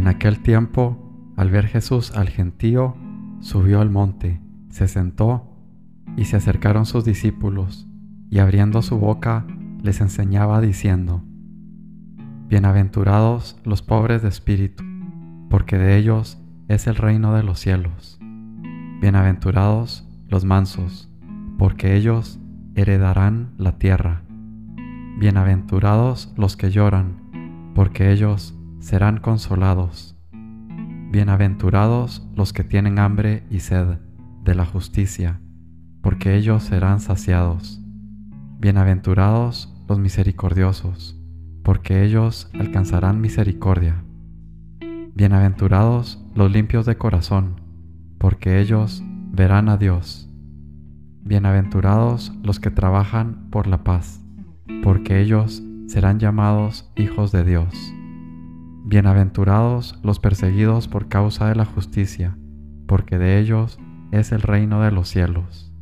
En aquel tiempo, al ver Jesús al gentío, subió al monte, se sentó, y se acercaron sus discípulos, y abriendo su boca les enseñaba diciendo, Bienaventurados los pobres de espíritu, porque de ellos es el reino de los cielos. Bienaventurados los mansos, porque ellos heredarán la tierra. Bienaventurados los que lloran, porque ellos serán consolados. Bienaventurados los que tienen hambre y sed de la justicia, porque ellos serán saciados. Bienaventurados los misericordiosos, porque ellos alcanzarán misericordia. Bienaventurados los limpios de corazón, porque ellos verán a Dios. Bienaventurados los que trabajan por la paz, porque ellos serán llamados hijos de Dios. Bienaventurados los perseguidos por causa de la justicia, porque de ellos es el reino de los cielos.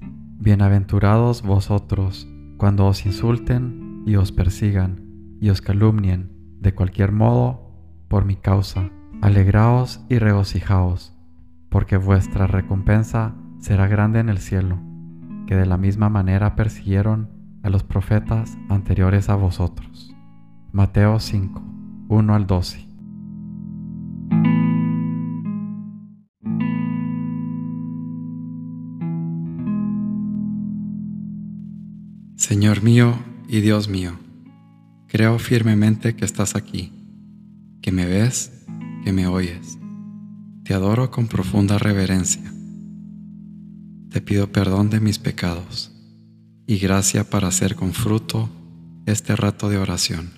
Bienaventurados vosotros cuando os insulten y os persigan y os calumnien de cualquier modo por mi causa. Alegraos y regocijaos, porque vuestra recompensa será grande en el cielo, que de la misma manera persiguieron a los profetas anteriores a vosotros. Mateo 5, 1 al 12. Señor mío y Dios mío, creo firmemente que estás aquí, que me ves, que me oyes. Te adoro con profunda reverencia. Te pido perdón de mis pecados y gracia para hacer con fruto este rato de oración.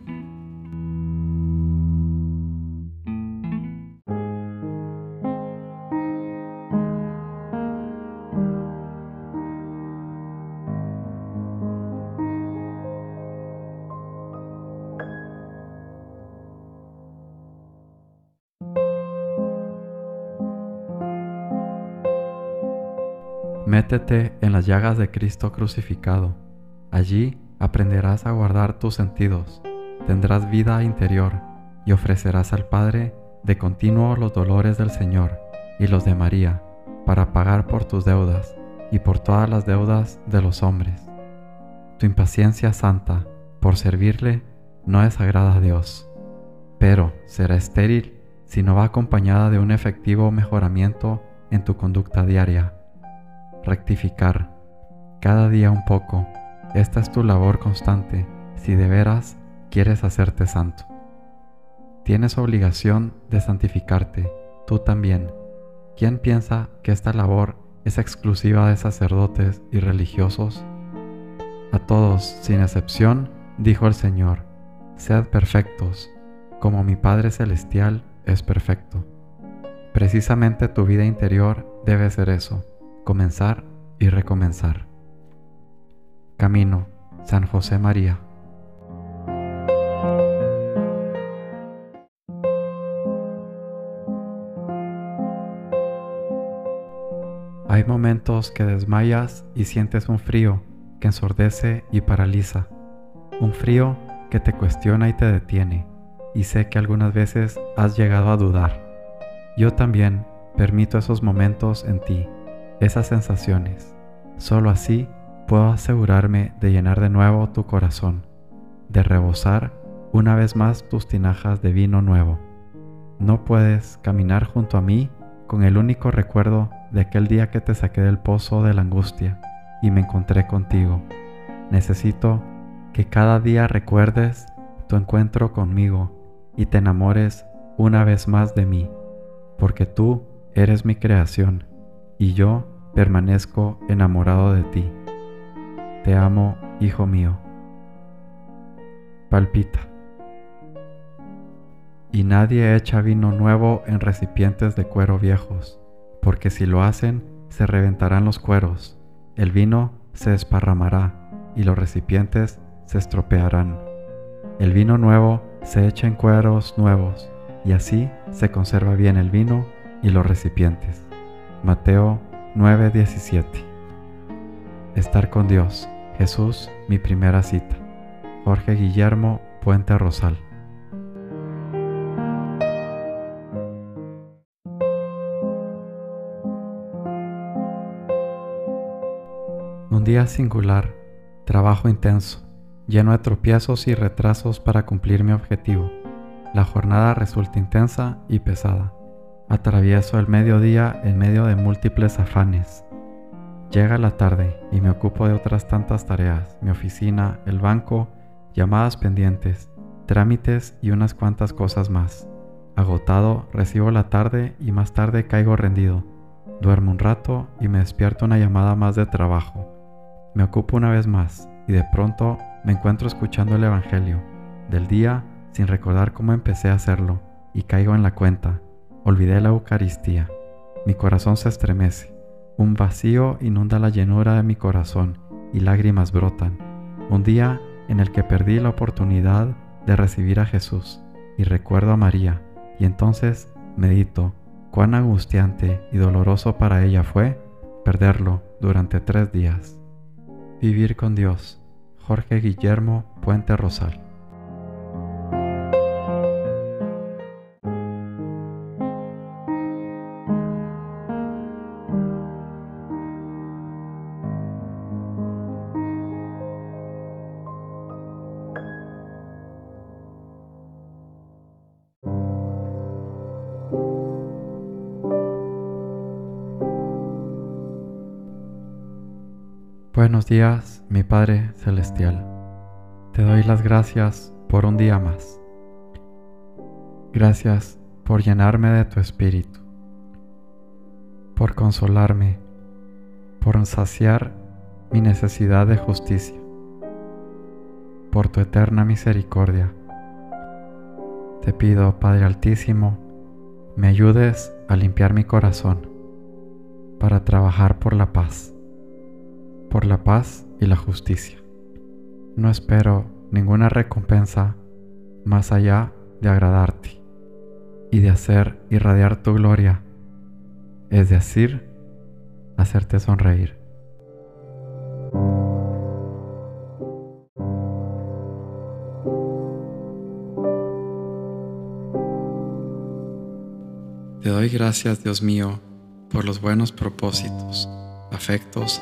Métete en las llagas de Cristo crucificado. Allí aprenderás a guardar tus sentidos, tendrás vida interior y ofrecerás al Padre de continuo los dolores del Señor y los de María para pagar por tus deudas y por todas las deudas de los hombres. Tu impaciencia santa por servirle no es agrada a Dios, pero será estéril si no va acompañada de un efectivo mejoramiento en tu conducta diaria rectificar, cada día un poco. Esta es tu labor constante si de veras quieres hacerte santo. Tienes obligación de santificarte, tú también. ¿Quién piensa que esta labor es exclusiva de sacerdotes y religiosos? A todos, sin excepción, dijo el Señor, sed perfectos, como mi Padre Celestial es perfecto. Precisamente tu vida interior debe ser eso comenzar y recomenzar. Camino, San José María. Hay momentos que desmayas y sientes un frío que ensordece y paraliza, un frío que te cuestiona y te detiene, y sé que algunas veces has llegado a dudar. Yo también permito esos momentos en ti esas sensaciones. Solo así puedo asegurarme de llenar de nuevo tu corazón, de rebosar una vez más tus tinajas de vino nuevo. No puedes caminar junto a mí con el único recuerdo de aquel día que te saqué del pozo de la angustia y me encontré contigo. Necesito que cada día recuerdes tu encuentro conmigo y te enamores una vez más de mí, porque tú eres mi creación y yo permanezco enamorado de ti. Te amo, hijo mío. Palpita. Y nadie echa vino nuevo en recipientes de cuero viejos, porque si lo hacen, se reventarán los cueros, el vino se esparramará y los recipientes se estropearán. El vino nuevo se echa en cueros nuevos, y así se conserva bien el vino y los recipientes. Mateo 9:17. Estar con Dios. Jesús, mi primera cita. Jorge Guillermo Puente Rosal. Un día singular, trabajo intenso, lleno de tropiezos y retrasos para cumplir mi objetivo. La jornada resulta intensa y pesada. Atravieso el mediodía en medio de múltiples afanes. Llega la tarde y me ocupo de otras tantas tareas, mi oficina, el banco, llamadas pendientes, trámites y unas cuantas cosas más. Agotado, recibo la tarde y más tarde caigo rendido. Duermo un rato y me despierto una llamada más de trabajo. Me ocupo una vez más y de pronto me encuentro escuchando el Evangelio del día sin recordar cómo empecé a hacerlo y caigo en la cuenta Olvidé la Eucaristía. Mi corazón se estremece. Un vacío inunda la llenura de mi corazón y lágrimas brotan. Un día en el que perdí la oportunidad de recibir a Jesús y recuerdo a María y entonces medito cuán angustiante y doloroso para ella fue perderlo durante tres días. Vivir con Dios. Jorge Guillermo Puente Rosal. Buenos días, mi Padre Celestial. Te doy las gracias por un día más. Gracias por llenarme de tu espíritu, por consolarme, por saciar mi necesidad de justicia, por tu eterna misericordia. Te pido, Padre Altísimo, me ayudes a limpiar mi corazón para trabajar por la paz por la paz y la justicia. No espero ninguna recompensa más allá de agradarte y de hacer irradiar tu gloria, es decir, hacerte sonreír. Te doy gracias, Dios mío, por los buenos propósitos, afectos